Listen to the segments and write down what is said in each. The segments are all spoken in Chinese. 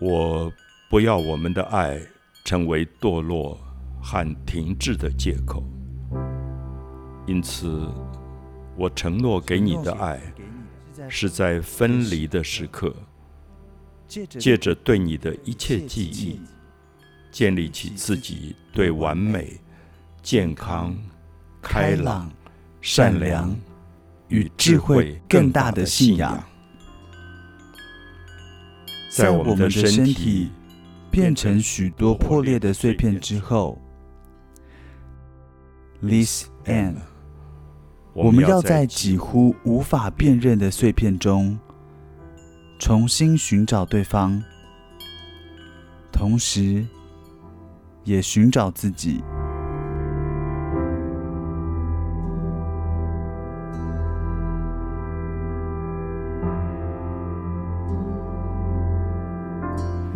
我不要我们的爱成为堕落和停滞的借口，因此，我承诺给你的爱是在分离的时刻，借着对你的一切记忆，建立起自己对完美、健康、开朗、善良与智慧更大的信仰。在我们的身体变成许多破裂的碎片之后，this end，我们要在几乎无法辨认的碎片中重新寻找对方，同时也寻找自己。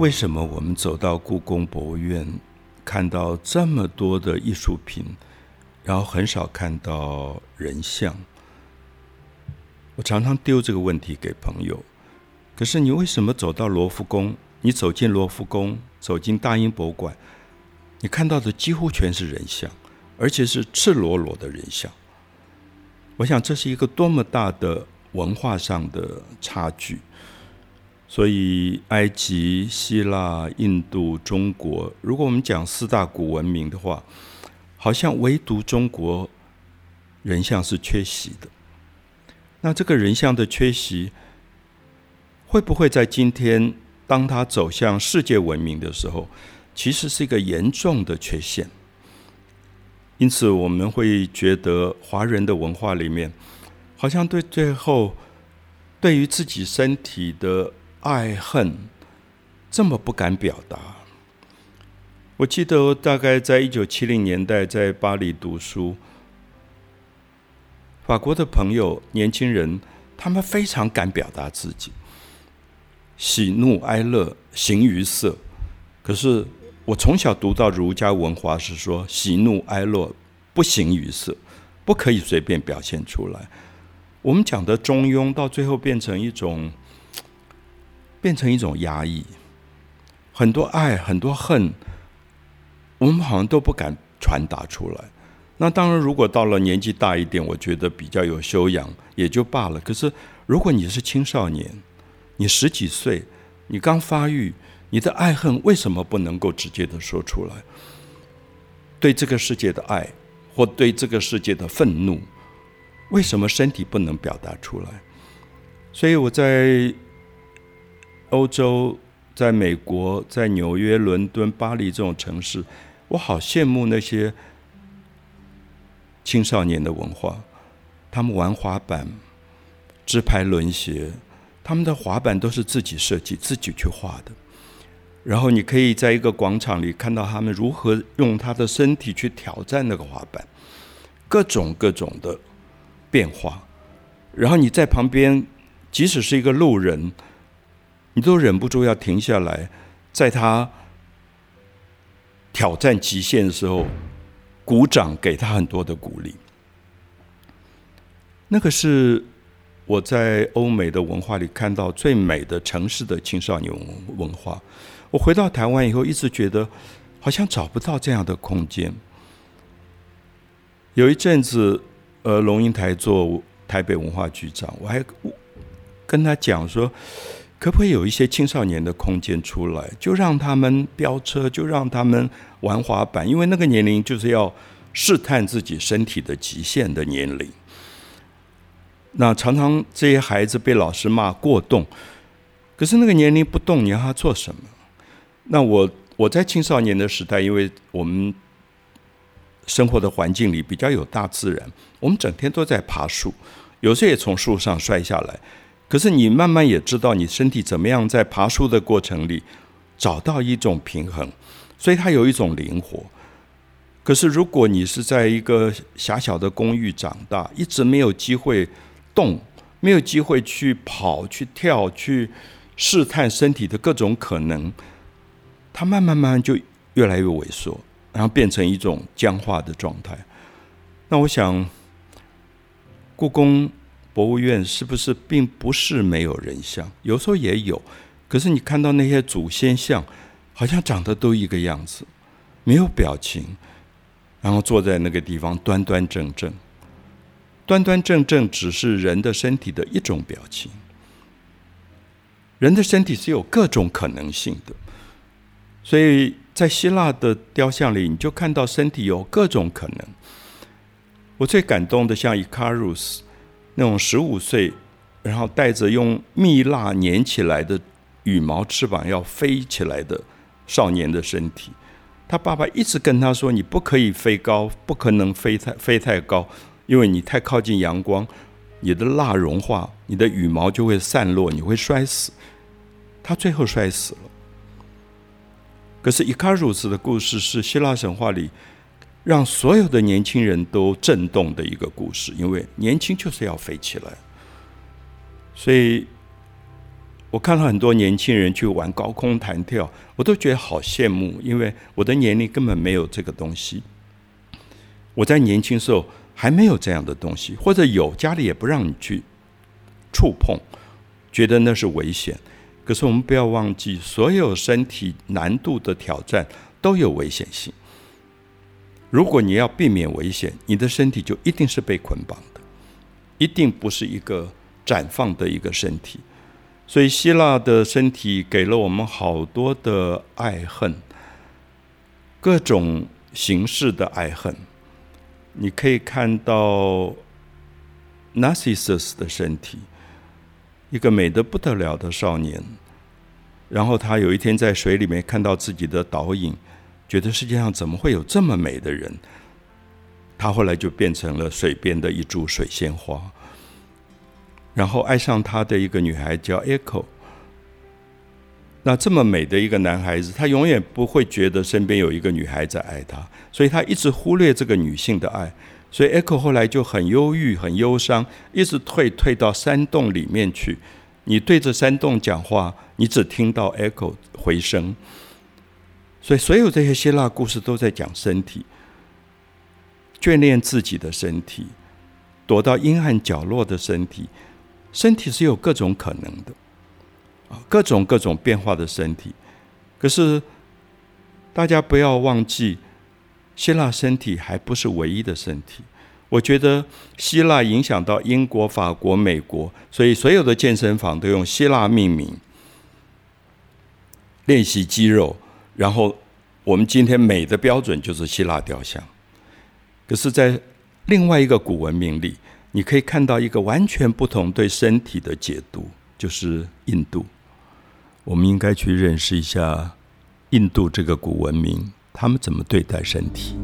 为什么我们走到故宫博物院，看到这么多的艺术品，然后很少看到人像？我常常丢这个问题给朋友。可是你为什么走到罗浮宫？你走进罗浮宫，走进大英博物馆，你看到的几乎全是人像，而且是赤裸裸的人像。我想这是一个多么大的文化上的差距。所以，埃及、希腊、印度、中国，如果我们讲四大古文明的话，好像唯独中国人像是缺席的。那这个人像的缺席，会不会在今天，当他走向世界文明的时候，其实是一个严重的缺陷？因此，我们会觉得华人的文化里面，好像对最后对于自己身体的。爱恨这么不敢表达。我记得大概在一九七零年代在巴黎读书，法国的朋友年轻人，他们非常敢表达自己，喜怒哀乐形于色。可是我从小读到儒家文化是说，喜怒哀乐不形于色，不可以随便表现出来。我们讲的中庸，到最后变成一种。变成一种压抑，很多爱，很多恨，我们好像都不敢传达出来。那当然，如果到了年纪大一点，我觉得比较有修养也就罢了。可是，如果你是青少年，你十几岁，你刚发育，你的爱恨为什么不能够直接的说出来？对这个世界的爱，或对这个世界的愤怒，为什么身体不能表达出来？所以我在。欧洲，在美国，在纽约、伦敦、巴黎这种城市，我好羡慕那些青少年的文化。他们玩滑板、直排轮鞋，他们的滑板都是自己设计、自己去画的。然后你可以在一个广场里看到他们如何用他的身体去挑战那个滑板，各种各种的变化。然后你在旁边，即使是一个路人。你都忍不住要停下来，在他挑战极限的时候，鼓掌给他很多的鼓励。那个是我在欧美的文化里看到最美的城市的青少年文化。我回到台湾以后，一直觉得好像找不到这样的空间。有一阵子，呃，龙应台做台北文化局长，我还跟他讲说。可不可以有一些青少年的空间出来，就让他们飙车，就让他们玩滑板，因为那个年龄就是要试探自己身体的极限的年龄。那常常这些孩子被老师骂过动，可是那个年龄不动，你让他做什么？那我我在青少年的时代，因为我们生活的环境里比较有大自然，我们整天都在爬树，有时候也从树上摔下来。可是你慢慢也知道，你身体怎么样在爬树的过程里找到一种平衡，所以它有一种灵活。可是如果你是在一个狭小的公寓长大，一直没有机会动，没有机会去跑、去跳、去试探身体的各种可能，它慢慢慢慢就越来越萎缩，然后变成一种僵化的状态。那我想，故宫。博物院是不是并不是没有人像？有时候也有，可是你看到那些祖先像，好像长得都一个样子，没有表情，然后坐在那个地方端端正正。端端正正只是人的身体的一种表情。人的身体是有各种可能性的，所以在希腊的雕像里，你就看到身体有各种可能。我最感动的，像伊卡鲁斯那种十五岁，然后带着用蜜蜡粘起来的羽毛翅膀要飞起来的少年的身体，他爸爸一直跟他说：“你不可以飞高，不可能飞太飞太高，因为你太靠近阳光，你的蜡融化，你的羽毛就会散落，你会摔死。”他最后摔死了。可是伊卡鲁斯的故事是希腊神话里让所有的年轻人都震动的一个故事，因为年轻就是要飞起来。所以我看到很多年轻人去玩高空弹跳，我都觉得好羡慕，因为我的年龄根本没有这个东西。我在年轻时候还没有这样的东西，或者有家里也不让你去触碰，觉得那是危险。可是我们不要忘记，所有身体难度的挑战都有危险性。如果你要避免危险，你的身体就一定是被捆绑的，一定不是一个绽放的一个身体。所以希腊的身体给了我们好多的爱恨，各种形式的爱恨。你可以看到 Narcissus 的身体。一个美得不得了的少年，然后他有一天在水里面看到自己的倒影，觉得世界上怎么会有这么美的人？他后来就变成了水边的一株水仙花，然后爱上他的一个女孩叫 Echo。那这么美的一个男孩子，他永远不会觉得身边有一个女孩在爱他，所以他一直忽略这个女性的爱。所以，Echo 后来就很忧郁、很忧伤，一直退退到山洞里面去。你对着山洞讲话，你只听到 Echo 回声。所以，所有这些希腊故事都在讲身体，眷恋自己的身体，躲到阴暗角落的身体。身体是有各种可能的，啊，各种各种变化的身体。可是，大家不要忘记。希腊身体还不是唯一的身体，我觉得希腊影响到英国、法国、美国，所以所有的健身房都用希腊命名，练习肌肉。然后我们今天美的标准就是希腊雕像。可是，在另外一个古文明里，你可以看到一个完全不同对身体的解读，就是印度。我们应该去认识一下印度这个古文明。他们怎么对待身体？